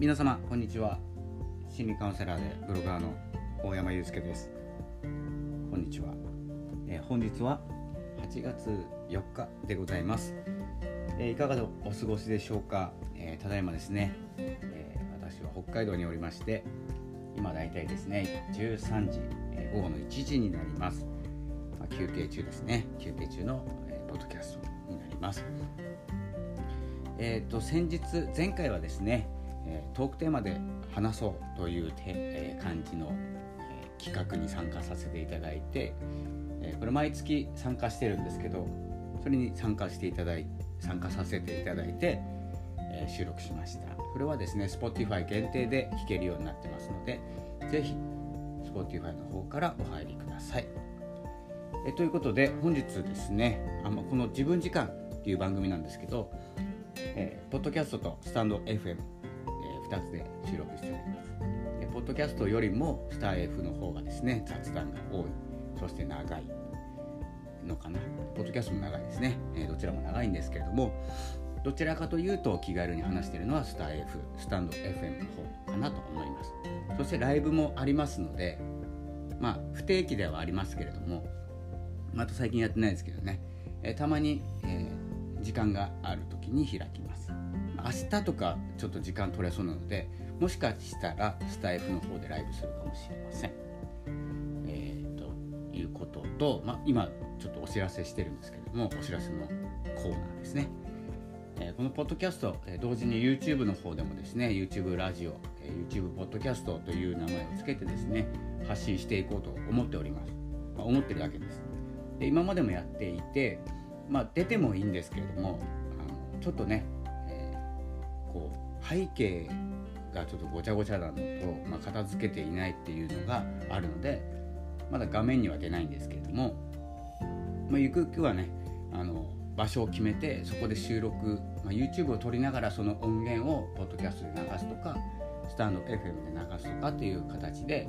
皆様こんにちは。心理カウンセラーでブロガーの大山祐介です。こんにちは、えー、本日は8月4日でございます、えー、いかがお過ごしでしょうか、えー、ただいまですね、え私は北海道におりまして今だいたいですね13時、え午後の1時になります、まあ、休憩中ですね。休憩中の、えポッドキャストになります。えーと、先日前回はですね、トークテーマで話そうというて、え、感じの、え、企画に参加させていただいて、え、これ毎月参加してるんですけどそれに参加していただい参加させていただいて、え収録しました。これはですね Spotify 限定で聴けるようになってますので是非 Spotify の方からお入りください。えということで本日ですねあのこの「自分時間」っていう番組なんですけどえー、ポッドキャストとスタンド FM、2つで収録しております、えー、ポッドキャストよりもスター F の方がですね雑談が多い。そして長いのかな。ポッドキャストも長いですね、えー、どちらも長いんですけれどもどちらかというと気軽に話しているのはスター F スタンド FM の方かなと思います。そしてライブもありますのでまあ不定期ではありますけれどもまた最近やってないですけどね、えー、たまに、えー、時間がある時に開きます。明日とかちょっと時間取れそうなのでもしかしたらスタイフの方でライブするかもしれません。えー、ということと、まあ、今ちょっとお知らせしてるんですけれどもお知らせのコーナーですね。え、このポッドキャスト、え、同時に YouTube の方でもですね YouTube ラジオ、え、YouTube ポッドキャストという名前を付けてですね発信していこうと思っております。まあ、思ってるだけです。で今までもやっていて、まあ、出てもいいんですけれどもあのちょっとね、こう背景がちょっとごちゃごちゃなのと、まあ、片付けていないっていうのがあるのでまだ画面には出ないんですけれども、まあ、ゆくゆくはねあの場所を決めてそこで収録、まあ、YouTube を撮りながらその音源をポッドキャストで流すとかスタンド FM で流すとかっていう形で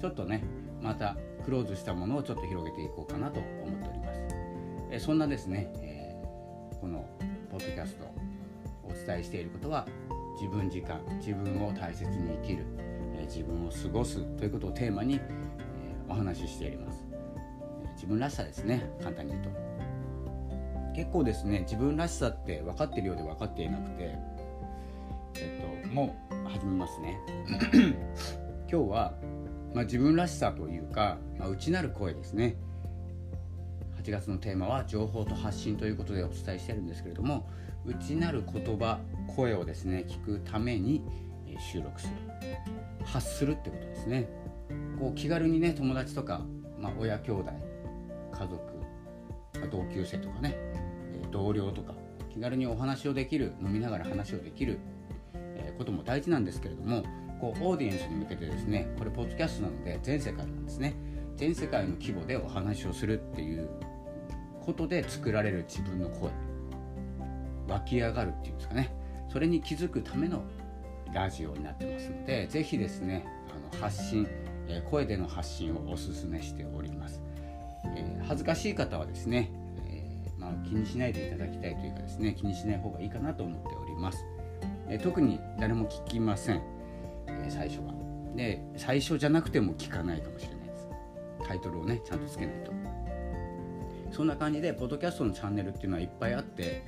ちょっとねまたクローズしたものをちょっと広げていこうかなと思っております。えそんなですね、えー、このポッドキャストお伝えしていることは自分時間自分を大切に生きる、え自分を過ごすということをテーマに、えお話ししています、え自分らしさですね簡単に言うと。結構ですね自分らしさって分かってるようで分かっていなくてえっともう始めますね。今日は、まあ、自分らしさというか、まあ、内なる声ですね。8月のテーマは情報と発信ということでお伝えしてるんですけれども内なる言葉声をですね聞くために収録する。発するってことですね。こう気軽にね友達とか、まあ、親兄弟家族、ま、同級生とかね同僚とか気軽にお話をできる飲みながら話をできる、ことも大事なんですけれどもこうオーディエンスに向けてですねこれポッドキャストなので全世界なんですね全世界の規模でお話をするっていうことで作られる自分の声。湧き上がるっていうんですかね。それに気づくためのラジオになってますので是非ですねあの発信、え声での発信をおすすめしております、えー、恥ずかしい方はですね、えー、まあ、気にしないでいただきたいというかですね気にしない方がいいかなと思っております、えー、特に誰も聞きません、え最初は。で最初じゃなくても聞かないかもしれないです。タイトルをねちゃんとつけないと。そんな感じでポッドキャストのチャンネルっていうのはいっぱいあって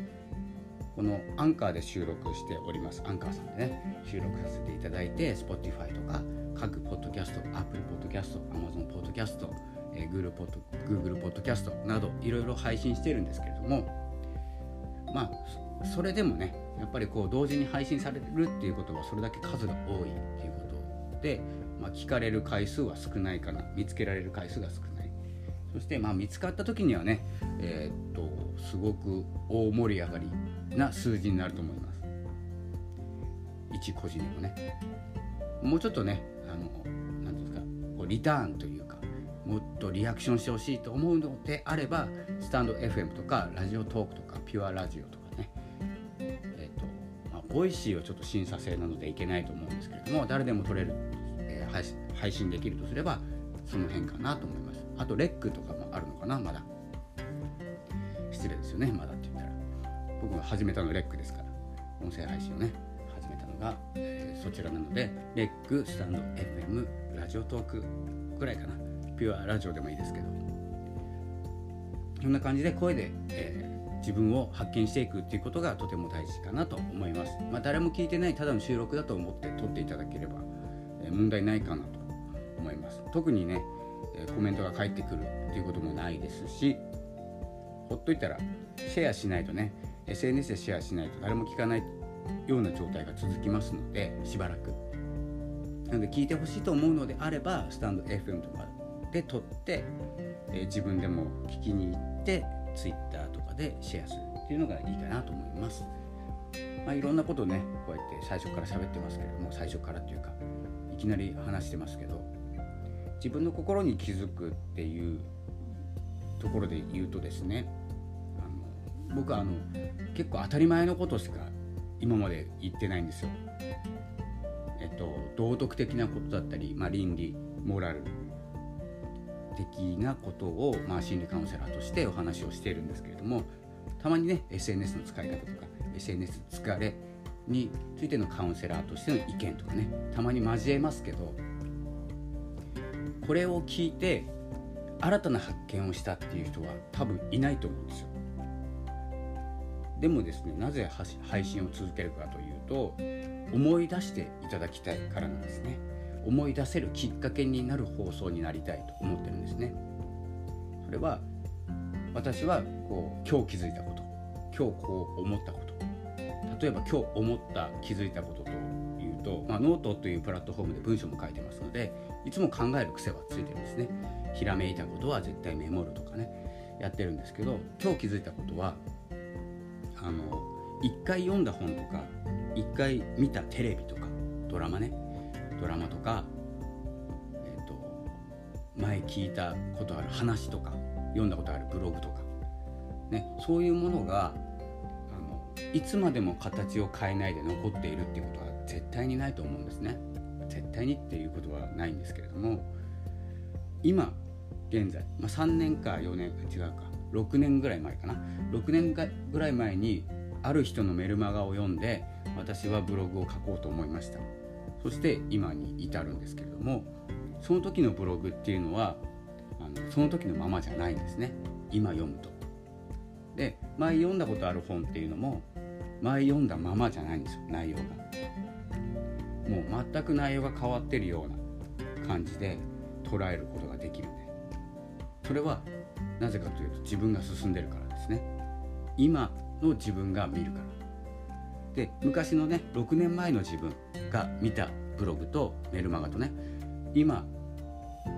このアンカーで収録しております。アンカーさんでね収録させていただいて Spotify とか各ポッドキャスト Apple ポッドキャスト Amazon ポッドキャスト、えー、Google ポッド Google ポッドキャストなどいろいろ配信しているんですけれどもまあそれでもねやっぱりこう同時に配信されるっていうことはそれだけ数が多いっていうことで、まあ、聞かれる回数は少ないかな見つけられる回数が少ないそしてまあ見つかった時にはね、えー、っとすごく大盛り上がりな数字になると思います。一個人でもね。もうちょっとねあの何ていうんですかこうリターンというかもっとリアクションしてほしいと思うのであればスタンド FM とかラジオトークとかピュアラジオとかね。えっ、とまあボイシーはちょっと審査制なのでいけないと思うんですけれども誰でも撮れる、えー、配信できるとすればその辺かなと思います。あとレックとかもあるのかなまだ。失礼ですよねまだって言ったら。僕が始めたのレックですから。音声配信をね始めたのが、えー、そちらなのでレックスタンド FM ラジオトークぐらいかな。ピュアラジオでもいいですけど。こんな感じで声で、えー、自分を発見していくっていうことがとても大事かなと思います、まあ、誰も聞いてないただの収録だと思って撮っていただければ、え、問題ないかなと思います。特にね、コメントが返ってくるっていうこともないですしほっといたらシェアしないとね SNS でシェアしないと誰も聞かないような状態が続きますのでしばらくなので聞いてほしいと思うのであればスタンド FM とかで撮って、えー、自分でも聞きに行って Twitter とかでシェアするっていうのがいいかなと思います。まあ、いろんなことをねこうやって最初から喋ってますけれども最初からっていうかいきなり話してますけど自分の心に気づくっていうところで言うとですねあの僕はあの結構当たり前のことしか今まで言ってないんですよ。えっと、道徳的なことだったり、まあ、倫理モラル的なことを、まあ、心理カウンセラーとしてお話をしているんですけれどもたまにね SNS の使い方とか SNS 疲れについてのカウンセラーとしての意見とかねたまに交えますけどこれを聞いて新たな発見をしたっていう人は多分いないと思うんですよ。でもですねなぜ配信を続けるかというと思い出していただきたいからなんですね。思い出せるきっかけになる放送になりたいと思ってるんですね。それは私はこう今日気づいたこと今日こう思ったこと例えば今日思った気づいたことというと、まあ、ノートというプラットフォームで文章も書いてますのでいつも考える癖はついてるんですね。ひらめいたことは絶対メモるとかねやってるんですけど今日気づいたことはあの一回読んだ本とか一回見たテレビとかドラマねドラマとか、えーと、前聞いたことある話とか読んだことあるブログとか、ね、そういうものがあのいつまでも形を変えないで残っているっていうことは絶対にないと思うんですね。絶対にっていうことはないんですけれども今現在、まあ、3年か4年違うか6年ぐらい前かな6年ぐらい前にある人のメルマガを読んで私はブログを書こうと思いましたそして今に至るんですけれどもその時のブログっていうのはあのその時のままじゃないんですね今読むと。で前読んだことある本っていうのも前読んだままじゃないんですよ内容が。もう全く内容が変わってるような感じで捉えることができるんでそれはなぜかというと自分が進んでるからですね。今の自分が見るから。で昔のね6年前の自分が見たブログとメルマガとね今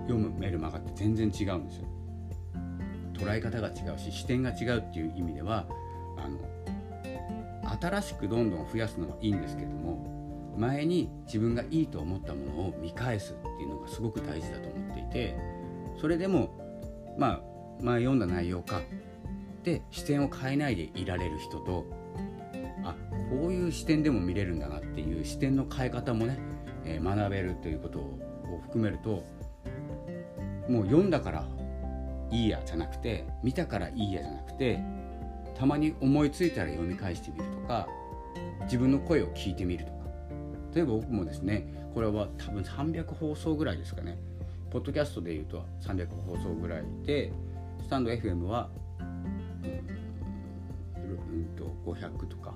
読むメルマガって全然違うんですよ。捉え方が違うし視点が違うっていう意味ではあの新しくどんどん増やすのはいいんですけれども前に自分がいいと思ったものを見返すっていうのがすごく大事だと思っていてそれでもまあ前読んだ内容かで視点を変えないでいられる人とあこういう視点でも見れるんだなっていう視点の変え方もね、えー、学べるということを含めるともう読んだからいいやじゃなくて見たからいいやじゃなくてたまに思いついたら読み返してみるとか自分の声を聞いてみるとか例えば僕もですねこれは多分300放送ぐらいですかね。ポッドキャストでいうと300放送ぐらいでスタンド FM はうんと500とか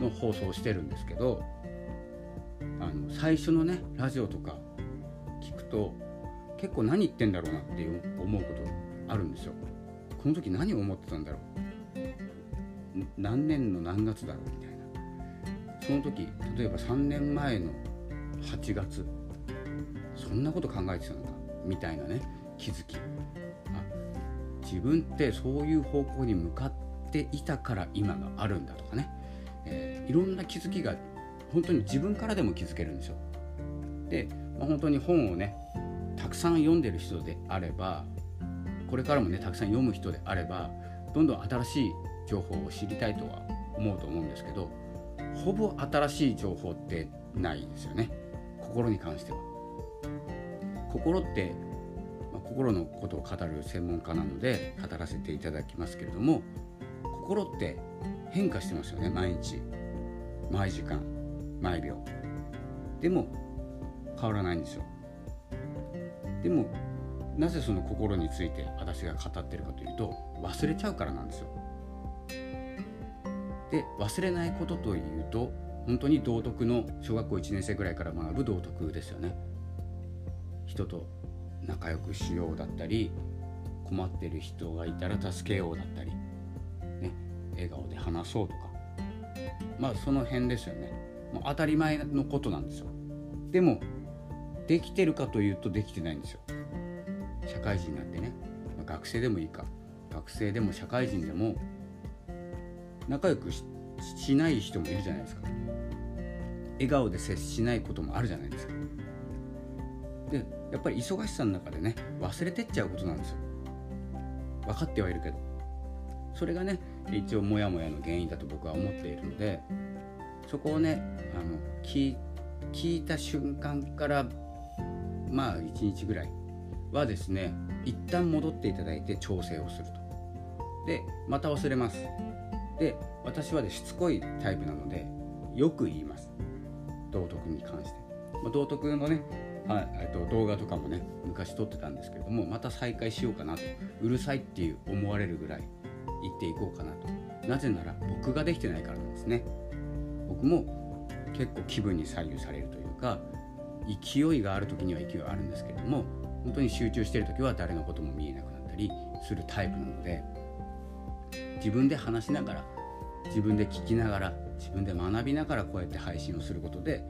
の放送をしてるんですけどあの最初のねラジオとか聞くと結構何言ってんだろうなって思うことあるんですよ。この時何を思ってたんだろう。何年の何月だろうみたいな。その時例えば3年前の8月そんなこと考えてたのかみたいなね気づきあ自分ってそういう方向に向かっていたから今があるんだとかねえー、いろんな気づきが本当に自分からでも気づけるんですよ。で、まあ、本当に本をねたくさん読んでる人であればこれからもねたくさん読む人であればどんどん新しい情報を知りたいとは思うと思うんですけどほぼ新しい情報ってないですよね。心に関しては。心って、まあ、心のことを語る専門家なので語らせていただきますけれども心って変化してますよね毎日。毎時間。毎秒。でも変わらないんですよ。でもなぜその心について私が語ってるかというと忘れちゃうからなんですよ。で忘れないことというと本当に道徳の小学校1年生ぐらいから学ぶ道徳ですよね。人と仲良くしようだったり困ってる人がいたら助けようだったり、ね、笑顔で話そうとか。まあその辺ですよね。もう当たり前のことなんですよ。でもできてるかというとできてないんですよ。社会人なんてね、ま、学生でもいいか。学生でも社会人でも仲良くしない人もいるじゃないですか。笑顔で接しないこともあるじゃないですか。でやっぱり忙しさの中でね忘れてっちゃうことなんですよ。分かってはいるけど。それがね一応モヤモヤの原因だと僕は思っているのでそこをねあの聞いた瞬間からまあ1日ぐらいはですね一旦戻っていただいて調整をすると。でまた忘れます。で私はでしつこいタイプなのでよく言います。道徳に関して、まあ、道徳のねはい、えっと動画とかもね昔撮ってたんですけれどもまた再開しようかなとうるさいっていう思われるぐらい言っていこうかなと。なぜなら僕ができてないからなんですね。僕も結構気分に左右されるというか勢いがある時には勢いあるんですけれども本当に集中してる時は誰のことも見えなくなったりするタイプなので自分で話しながら自分で聞きながら自分で学びながらこうやって配信をすることで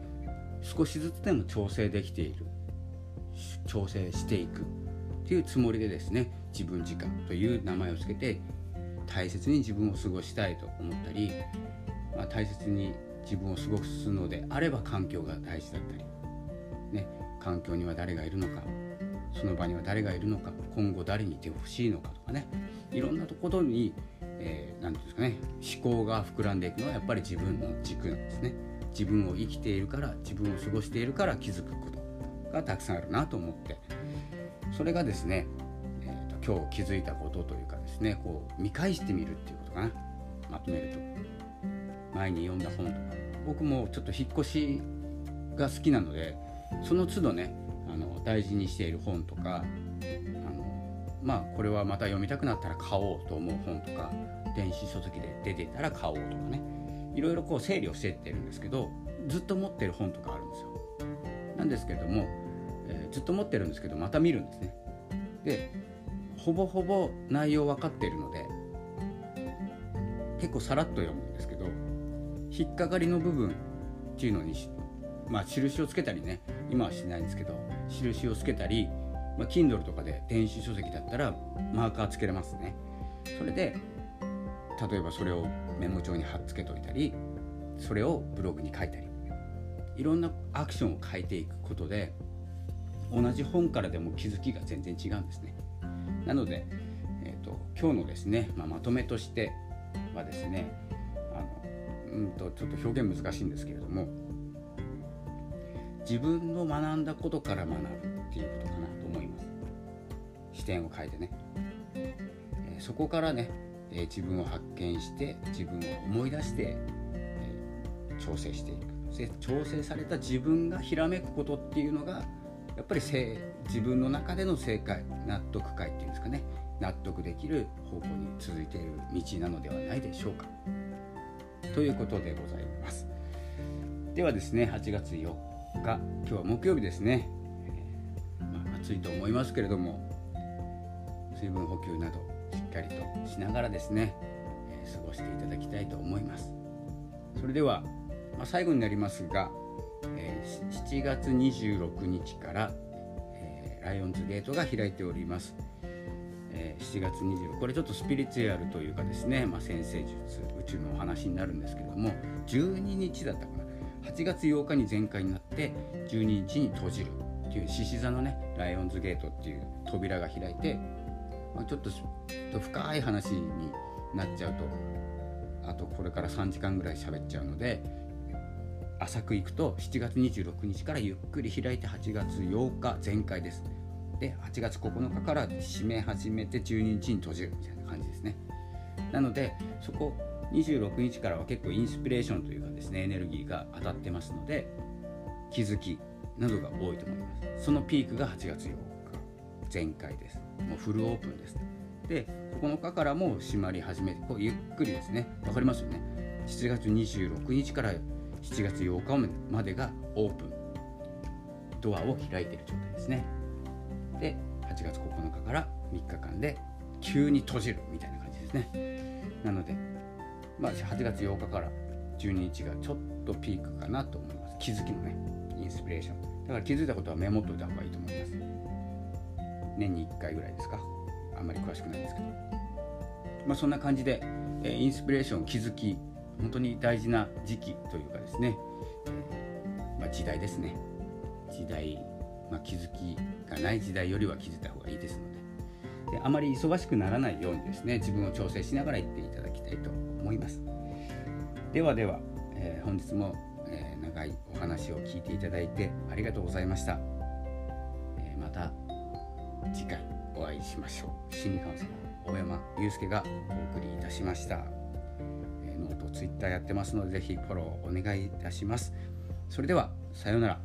少しずつでも調整できている調整していくっていうつもりでですね自分時間という名前を付けて大切に自分を過ごしたいと思ったり、まあ、大切に自分を過ごすのであれば環境が大事だったり、ね、環境には誰がいるのかその場には誰がいるのか今後誰にいてほしいのかとかねいろんなところに、えー、て言うんですかね思考が膨らんでいくのはやっぱり自分の軸なんですね。自分を生きているから自分を過ごしているから気づくことがたくさんあるなと思って。それがですね、えーと、今日気づいたことというかですねこう見返してみるっていうことかな。まとめると。前に読んだ本とか。僕もちょっと引っ越しが好きなのでその都度ねあの大事にしている本とかまあこれはまた読みたくなったら買おうと思う本とか電子書籍で出てたら買おうとかねいろいろこう整理をしてってるんですけどずっと持ってる本とかあるんですよ。なんですけれども、えー、ずっと持ってるんですけどまた見るんですね。でほぼほぼ内容分かってるので結構さらっと読むんですけど引っかかりの部分っていうのにまあ印をつけたりね今はしてないんですけど印をつけたり、まあ、Kindle とかで電子書籍だったらマーカーつけれますね。それで例えばそれをメモ帳に貼っつけといたりそれをブログに書いたりいろんなアクションを変えていくことで同じ本からでも気づきが全然違うんですねなので、えーと、今日のですね、まあ、まとめとしてはですねあのうんとちょっと表現難しいんですけれども自分の学んだことから学ぶっていうことかな点を変えてね、えー、そこからねえ自分を発見して自分を思い出して、え調整していく。で調整された自分がひらめくことっていうのがやっぱり自分の中での正解納得解っていうんですかね。納得できる方向に続いている道なのではないでしょうか。ということでございます。ではですね8月4日今日は木曜日ですね、まあ、暑いと思いますけれども水分補給などしっかりとしながらですね、えー、過ごしていただきたいと思います。それでは、まあ、最後になりますが、えー、7月26日から、えー、ライオンズゲートが開いております。え7月26これちょっとスピリチュアルというかですね、まあ、先生術宇宙のお話になるんですけども12日だったかな。8月8日に全開になって12日に閉じるっていう獅子座のねライオンズゲートっていう扉が開いてまあ、ちょっと深い話になっちゃうとあとこれから3時間ぐらい喋っちゃうので浅くいくと7月26日からゆっくり開いて8月8日全開です。で8月9日から締め始めて12日に閉じるみたいな感じですね。なのでそこ26日からは結構インスピレーションというかですねエネルギーが当たってますので気づきなどが多いと思います。そのピークが8月8日前回です。もうフルオープンです。で9日からも閉まり始めてこうゆっくりですね。わかりますよね。7月26日から7月8日までがオープン。ドアを開いている状態ですね。で8月9日から3日間で急に閉じるみたいな感じですね。なので、まあ、8月8日から12日がちょっとピークかなと思います。気づきのねインスピレーション。だから気づいたことはメモっといた方がいいと思います。年に1回ぐらいですか。あんまり詳しくないんですけど。まあそんな感じで、えインスピレーション気づき本当に大事な時期というかですね、まあ、時代ですね。時代、まあ、気づきがない時代よりは気づいた方がいいですので。であまり忙しくならないようにですね自分を調整しながら行っていただきたいと思います。ではでは、えー、本日も、え、長いお話を聞いていただいてありがとうございまし、た。次回お会いしましょう。心理カウンセラー大山祐介がお送りいたしました、えノートツイッターやってますのでぜひフォローお願いいたします。それではさようなら。